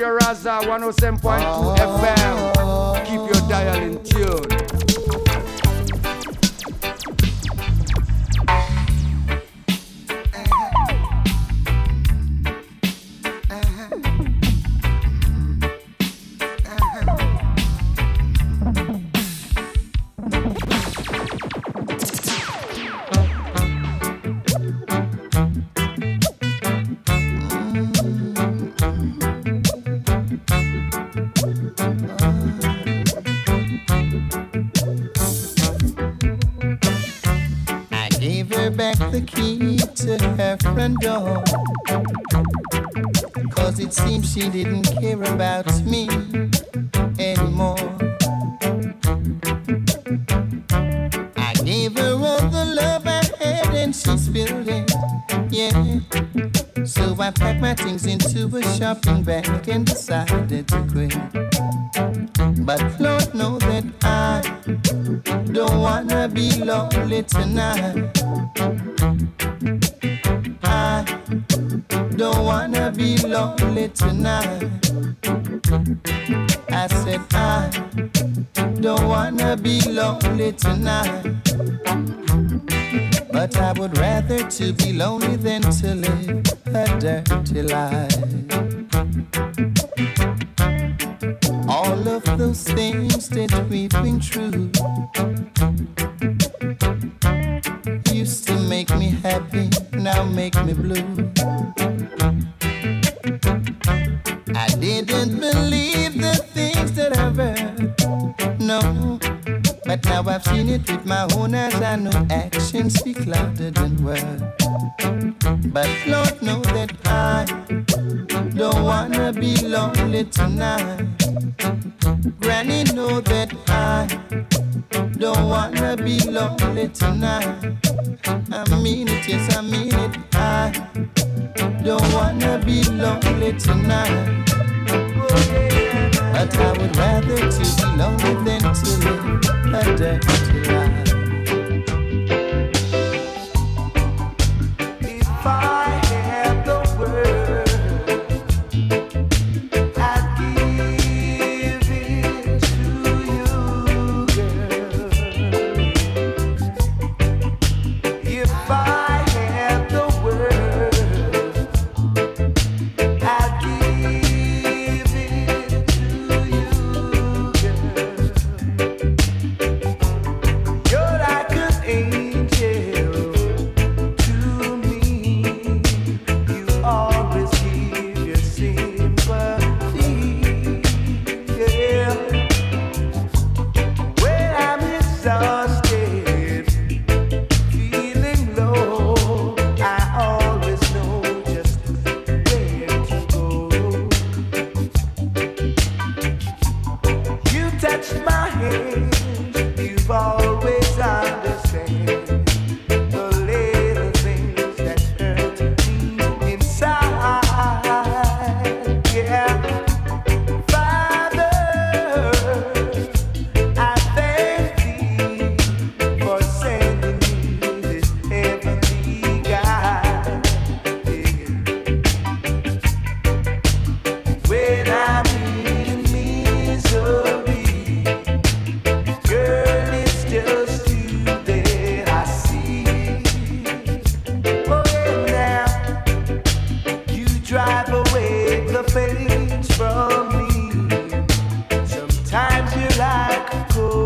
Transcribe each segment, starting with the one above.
Radio Raza 107.2 FM. Keep your dial in tune. She didn't care about me actions speak louder than words. But Lord know that I don't wanna be lonely tonight. Granny know that I don't wanna be lonely tonight. I mean it, yes I mean it. I don't wanna be lonely tonight. But I would rather to be lonely than to live a dirty life. like a cold.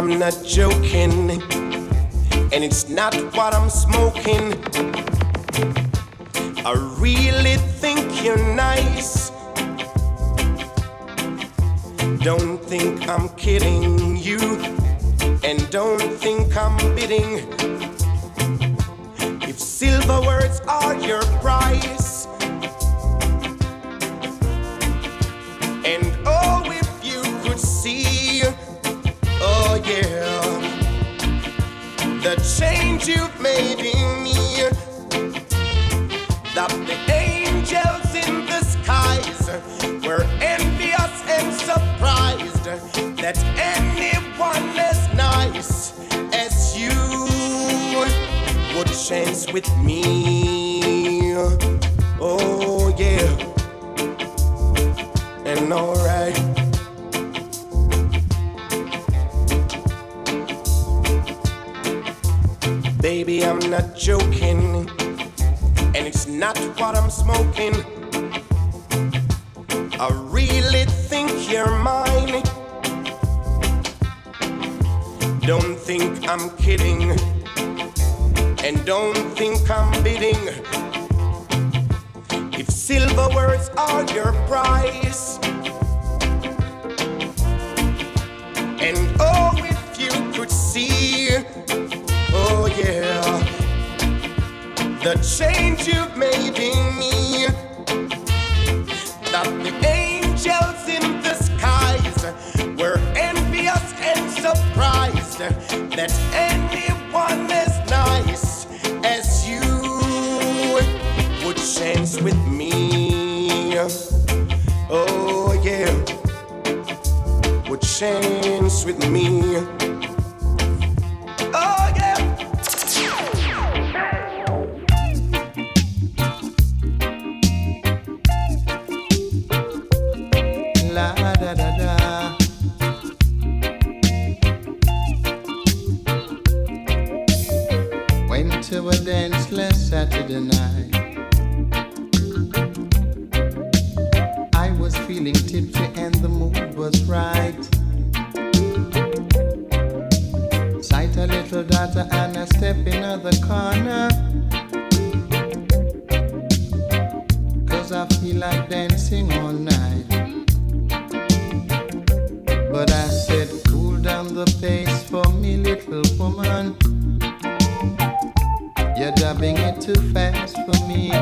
I'm not joking, and it's not what I'm smoking. I really think you're nice. Don't think I'm kidding you, and don't think I'm bidding. If silver words are your price, that the angels in the skies were envious and surprised that anyone as nice as you would chance with me. Oh, yeah. And alright. Baby, I'm not joking not what I'm smoking. I really think you're mine. Don't think I'm kidding, and don't think I'm bidding. If silver words are your price, the change you've made in me. That the angels in the skies were envious and surprised that anyone as nice as you would chance with me. Oh, yeah, would chance with me. run. You're dubbing it too fast for me.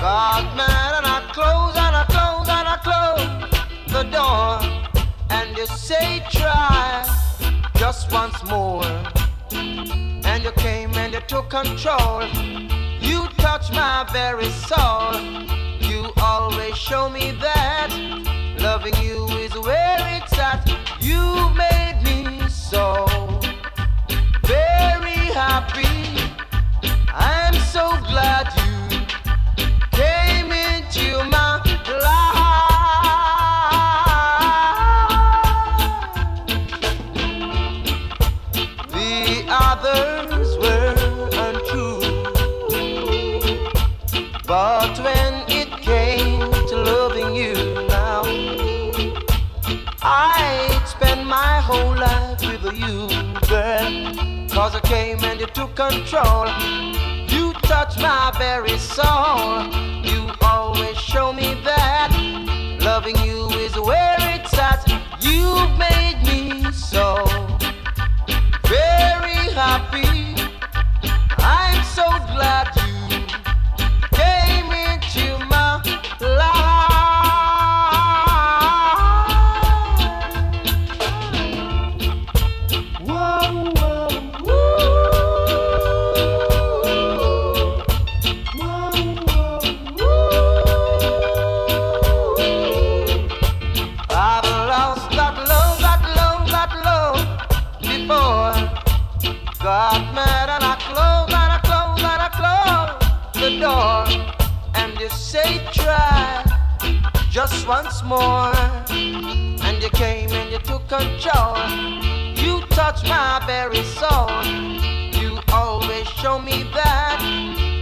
God's man, and I close and I close and I close the door, and you say try just once more, and you came and you took control. You touch my very soul. You always show me that loving you is where it's at. You made me so very happy. I'm so glad Cause I came and you took control. You touched my very soul. You always show me that loving you is where it's at. You've made me so very happy. I'm so glad once more. And you came and you took control. You touched my very soul. You always show me that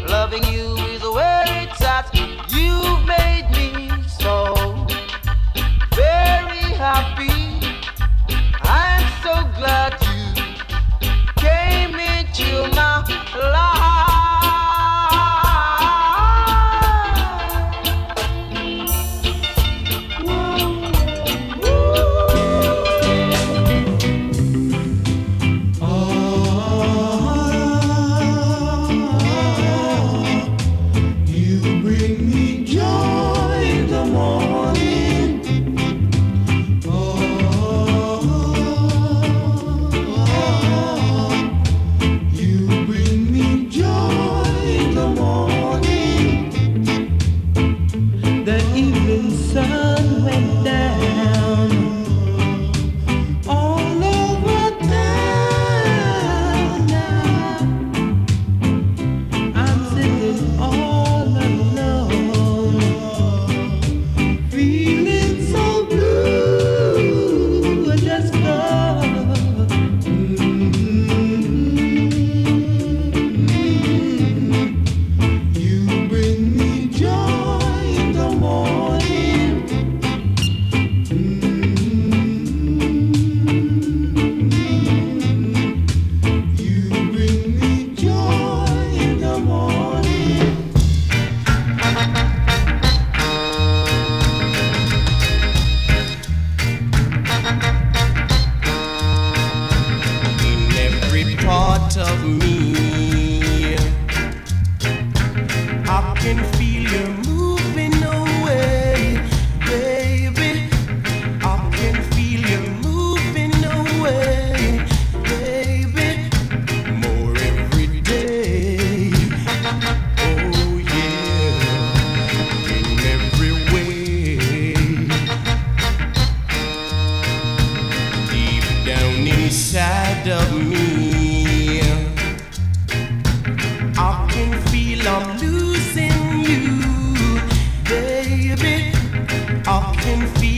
loving you is where it's at. You've made me so very happy. Can feel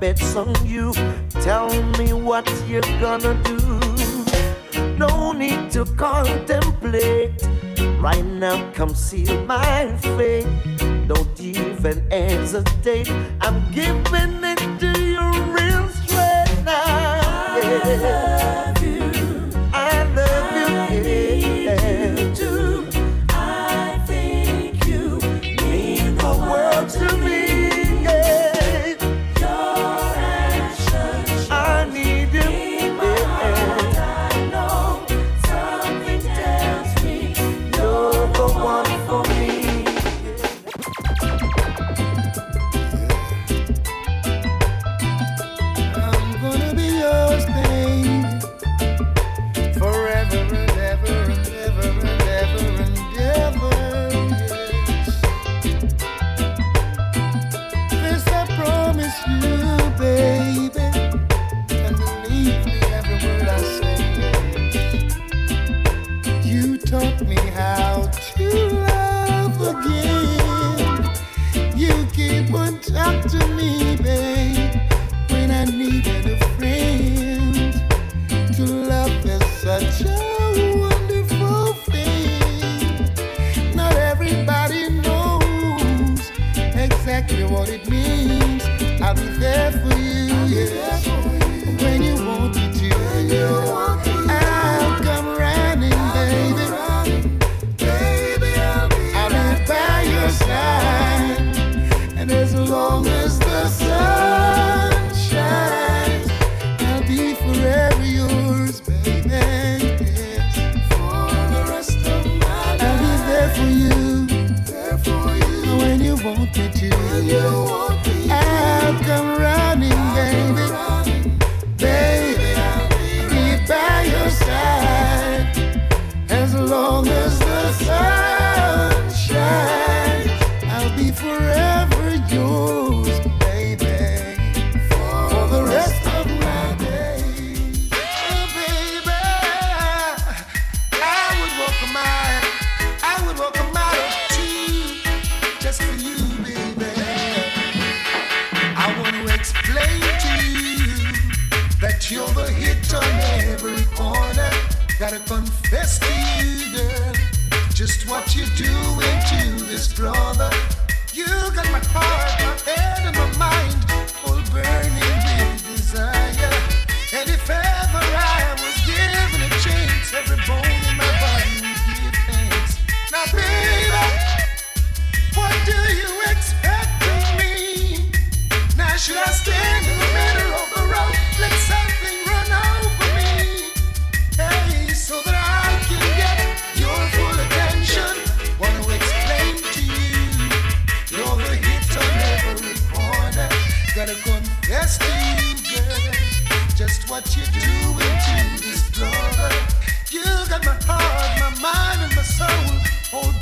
bets on you. Tell me what you're gonna do.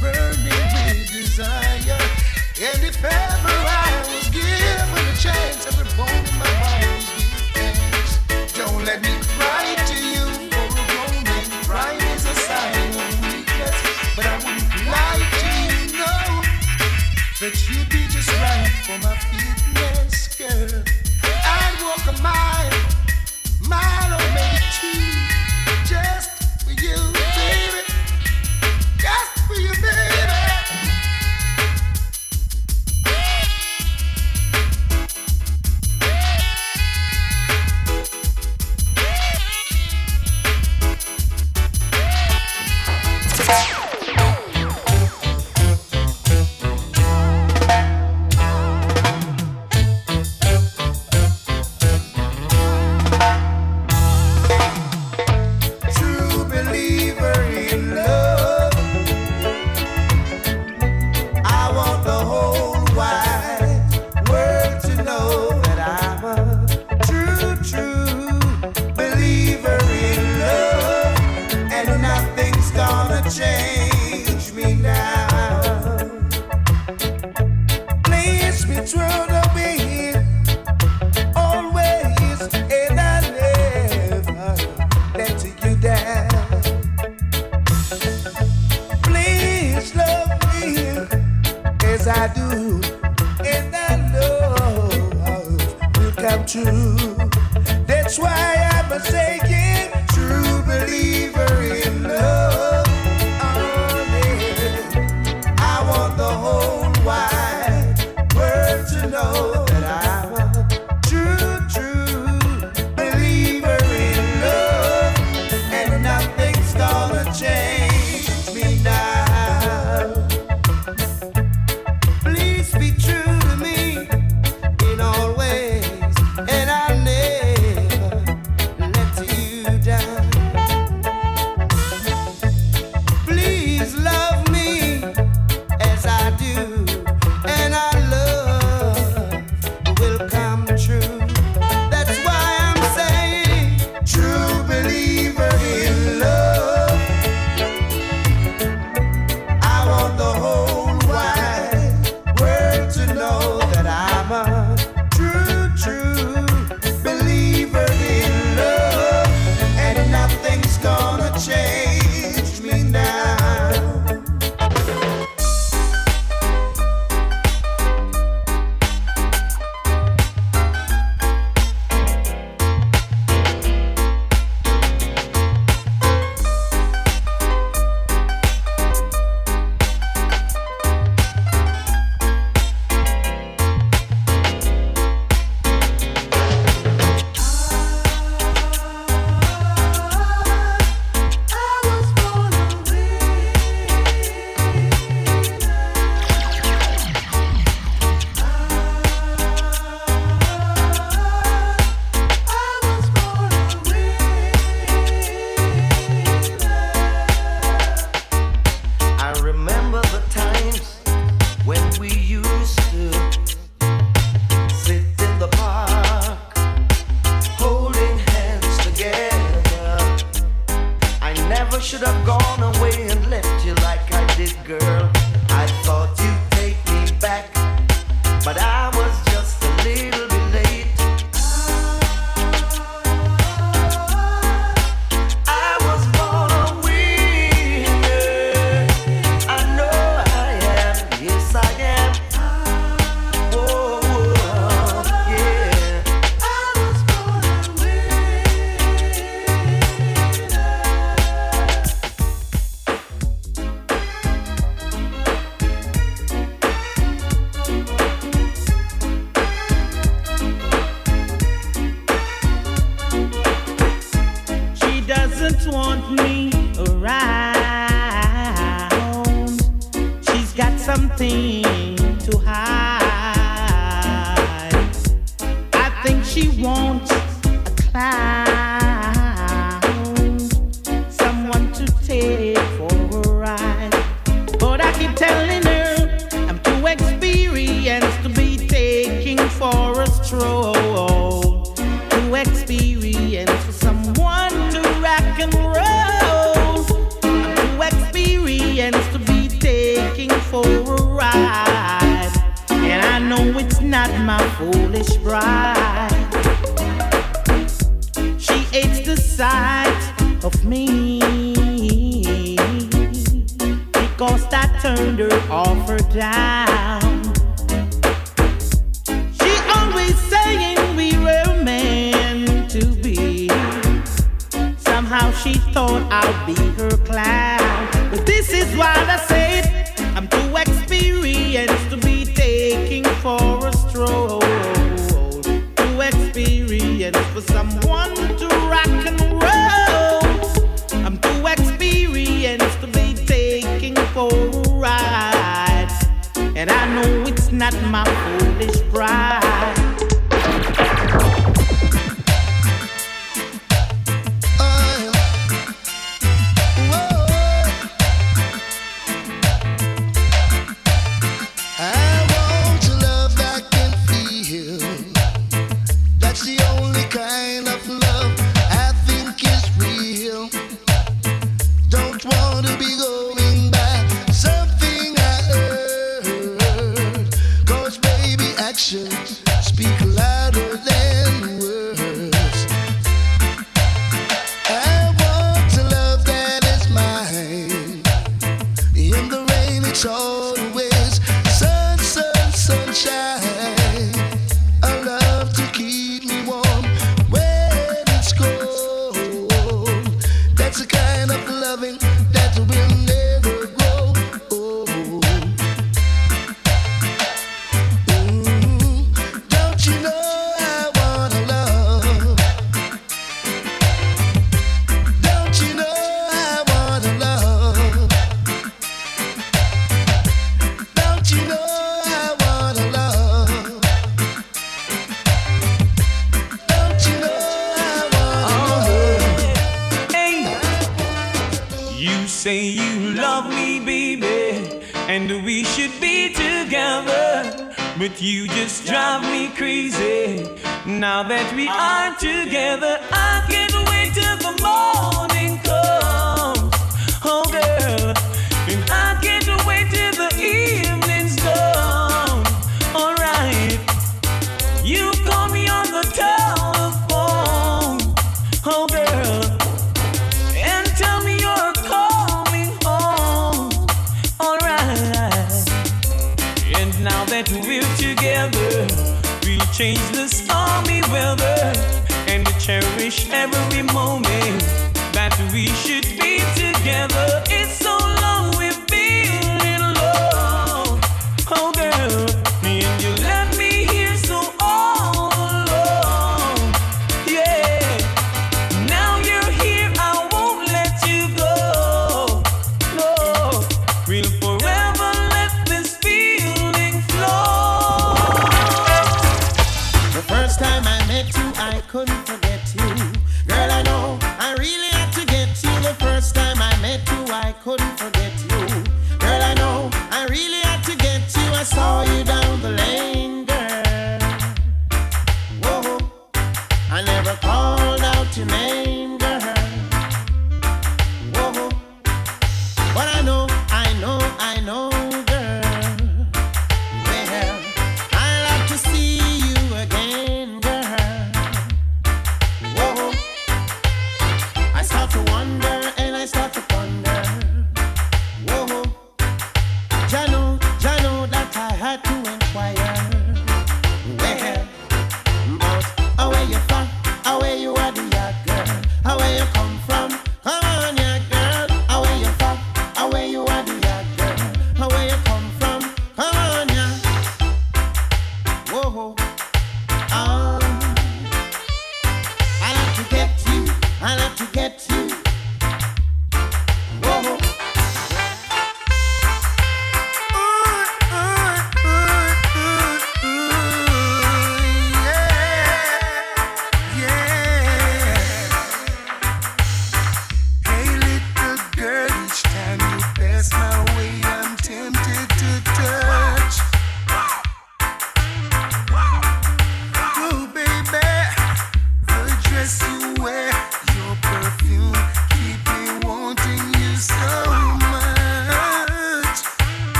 Burning with desire. And if ever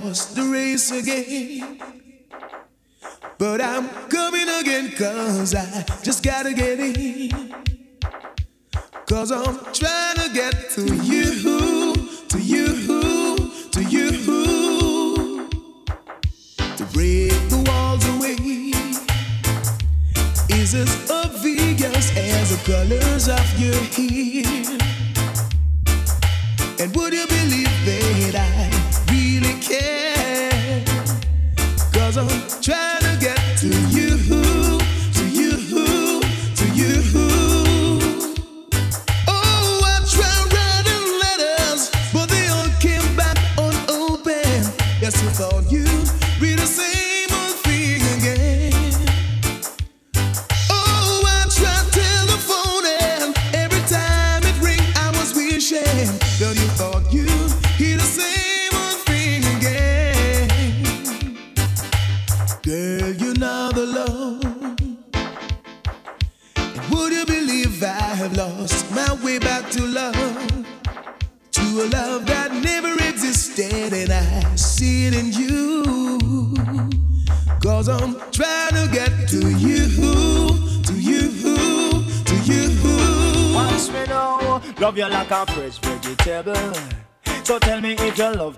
lost the race again? But I'm coming again cause I just gotta get in. Cause I'm trying to get to you, to you, to you. To break the walls away is as obvious as the colors of your hair. And would you believe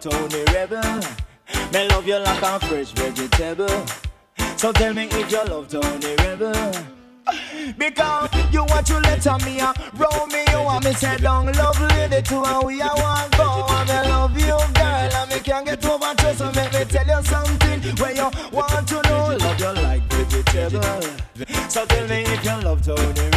Tony Rebel. Me love you like a fresh vegetable. So tell me if you love Tony Rebel. Because you want to let me a Romeo and me say down love lady to and we a one go and me love you girl and me can't get over to so make me tell you something where you want to know love you like vegetable so tell me if you love Tony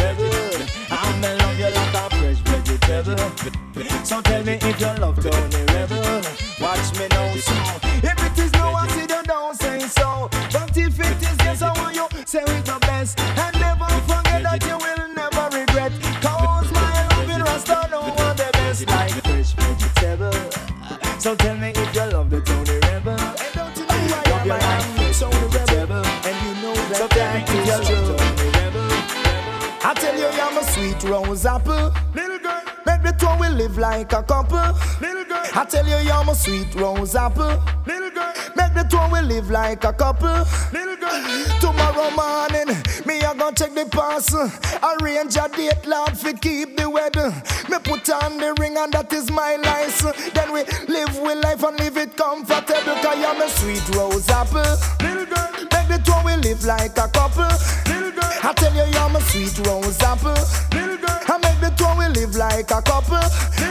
sweet rose apple. Little girl. Make the two we live like a couple. Little girl. Tomorrow morning me I gonna check the pass arrange a date lord for keep the weather. Me put on the ring and that is my license. Then we live with life and live it comfortable cause I'm a sweet rose apple. Little girl. Make the two we live like a couple. Little girl. I tell you I'm a sweet rose apple. Little girl. I make the two we live like a couple.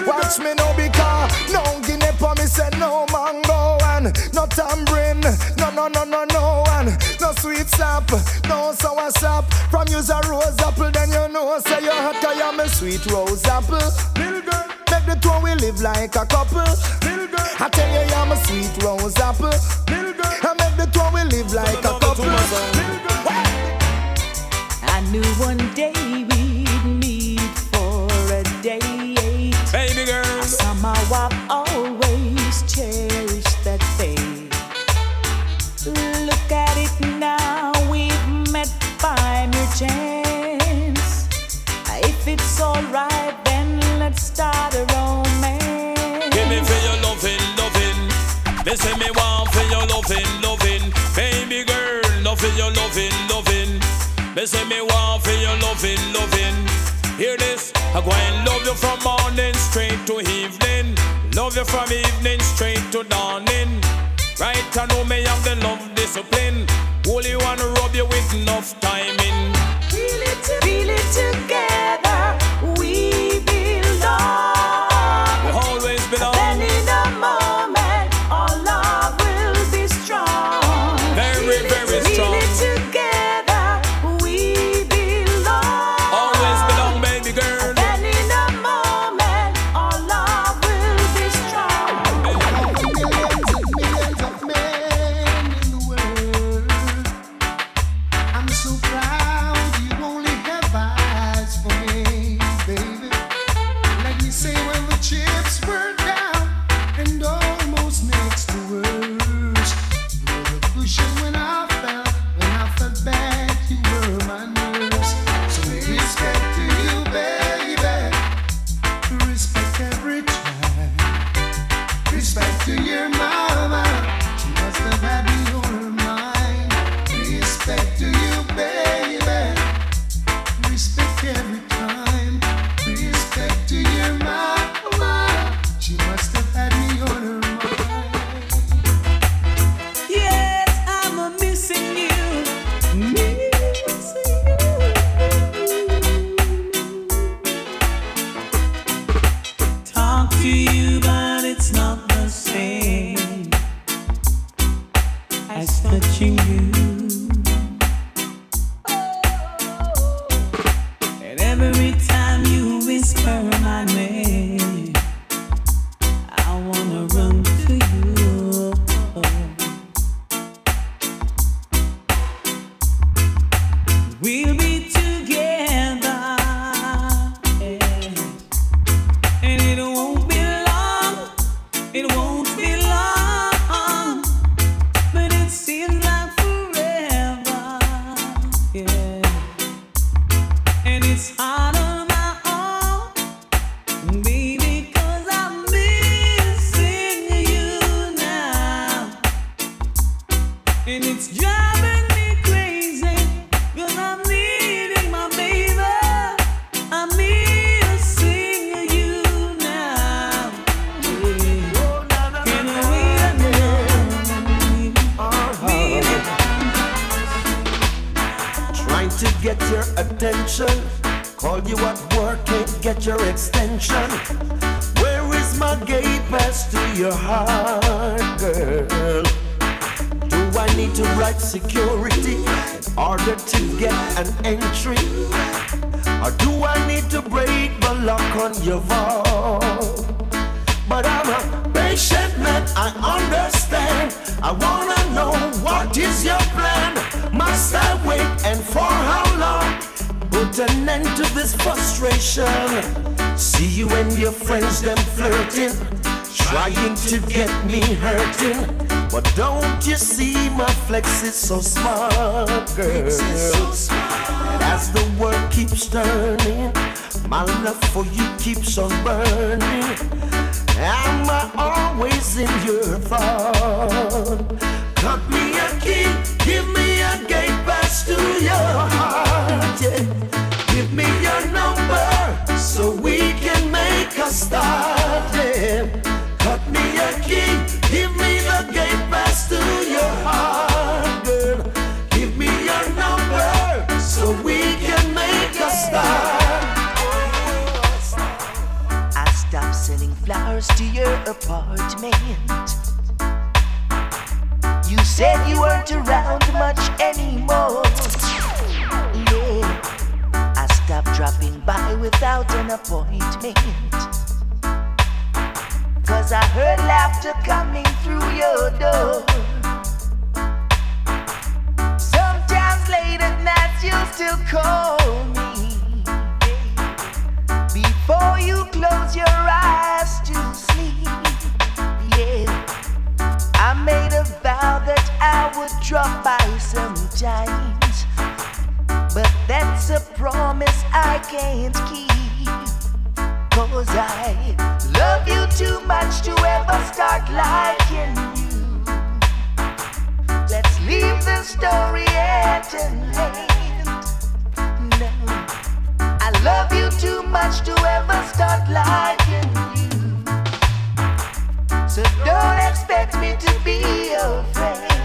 Watch me now tambourine. No no no no no and no sweet sap no sour sap. From use a rose apple then you know say you hot cause I'm a sweet rose apple. Little girl. Make the two we live like a couple. Little girl. I tell you I'm a sweet rose apple. Little girl. I make the two we live like a couple. Little girl. I knew one day say me want for your loving, loving. Hear this, I go and love you from morning straight to evening. Love you from evening straight to dawning. Right, I know me have the love discipline. Only wanna rub you with enough timing. hurting. But don't you see my flex is so smart, girl? So smart. As the world keeps turning, my love for you keeps on burning. giant, but that's a promise I can't keep. Cause I love you too much to ever start liking you. Let's leave the story at an end. No, I love you too much to ever start liking you. So don't expect me to be your friend.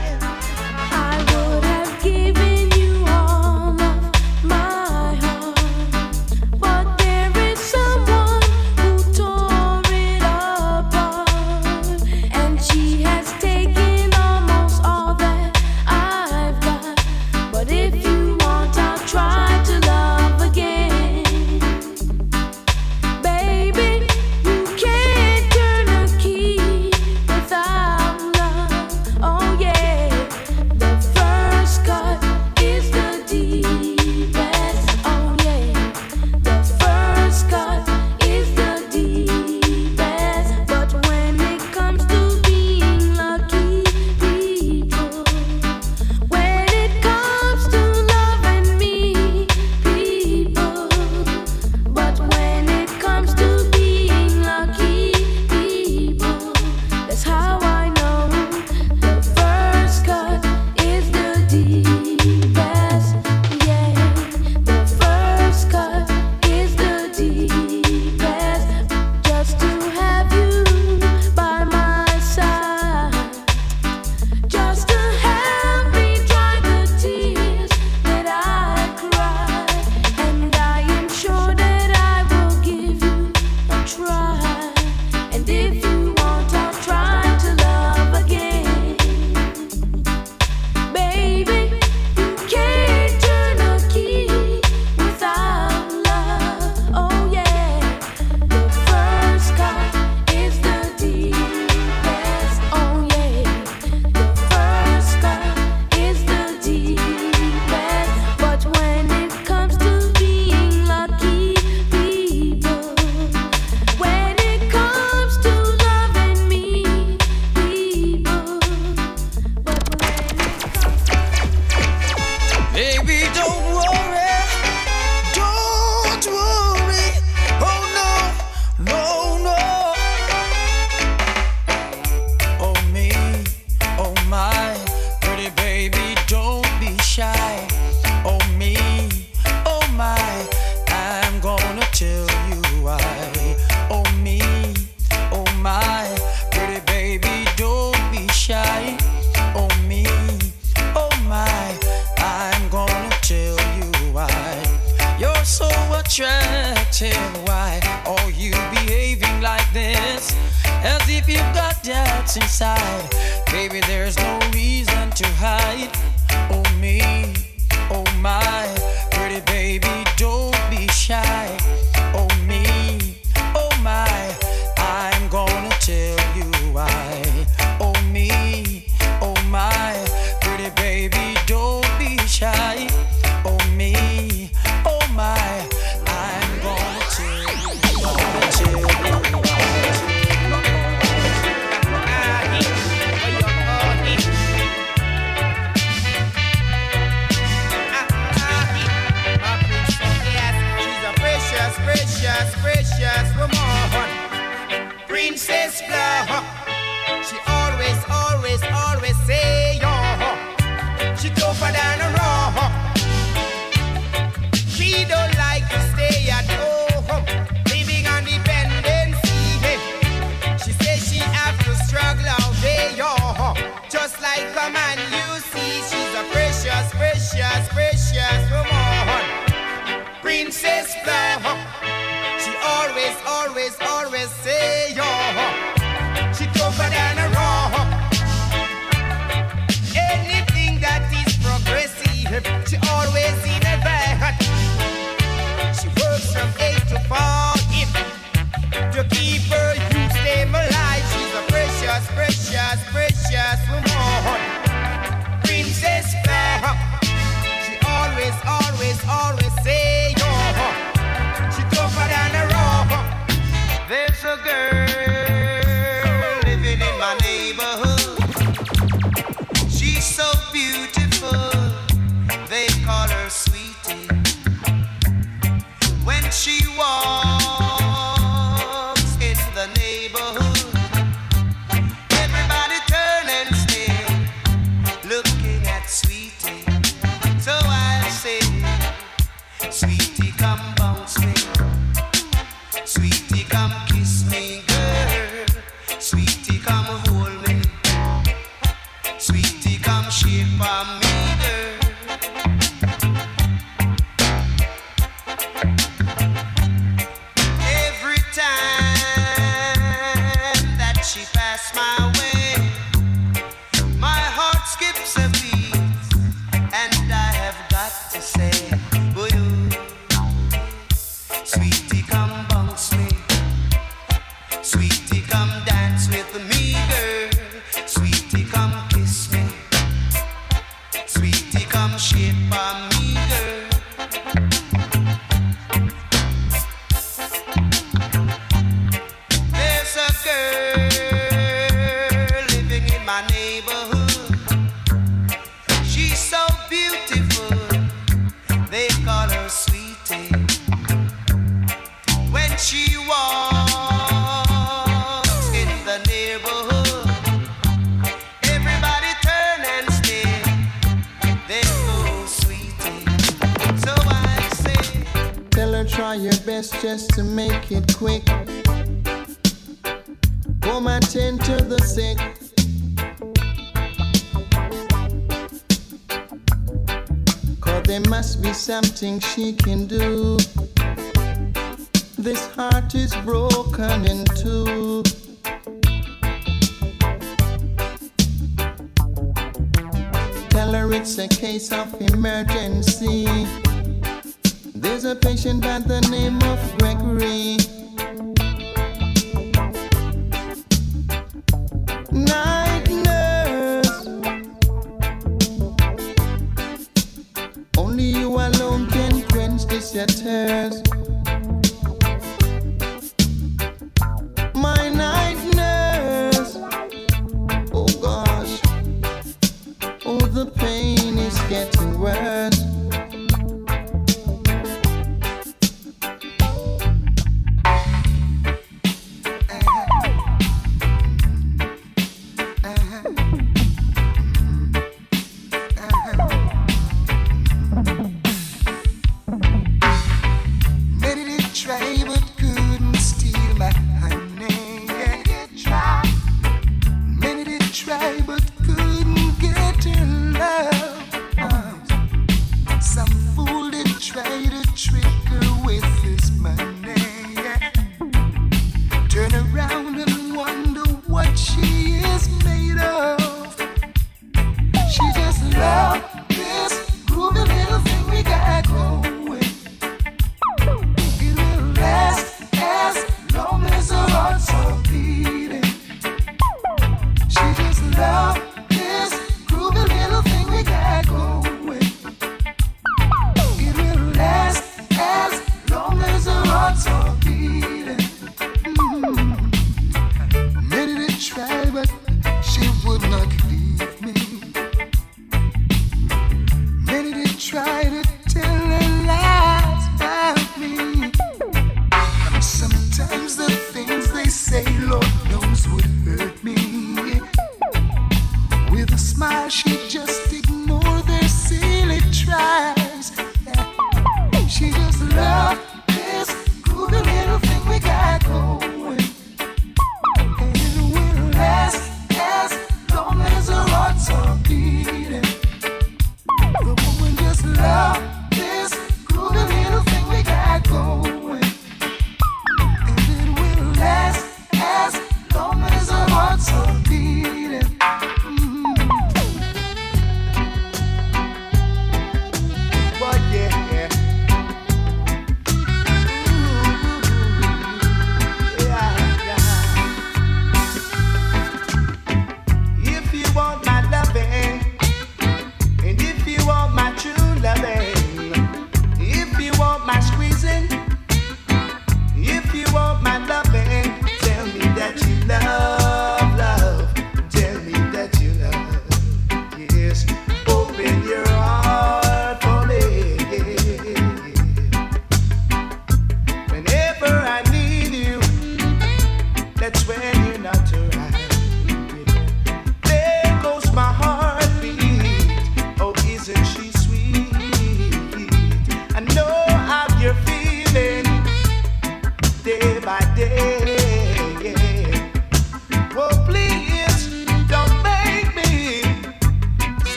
try your best just to make it quick. Come my tend to the sick. Cause there must be something she can do. This heart is broken in two. Tell her it's a case of emergency. There's a patient by the name of Gregory.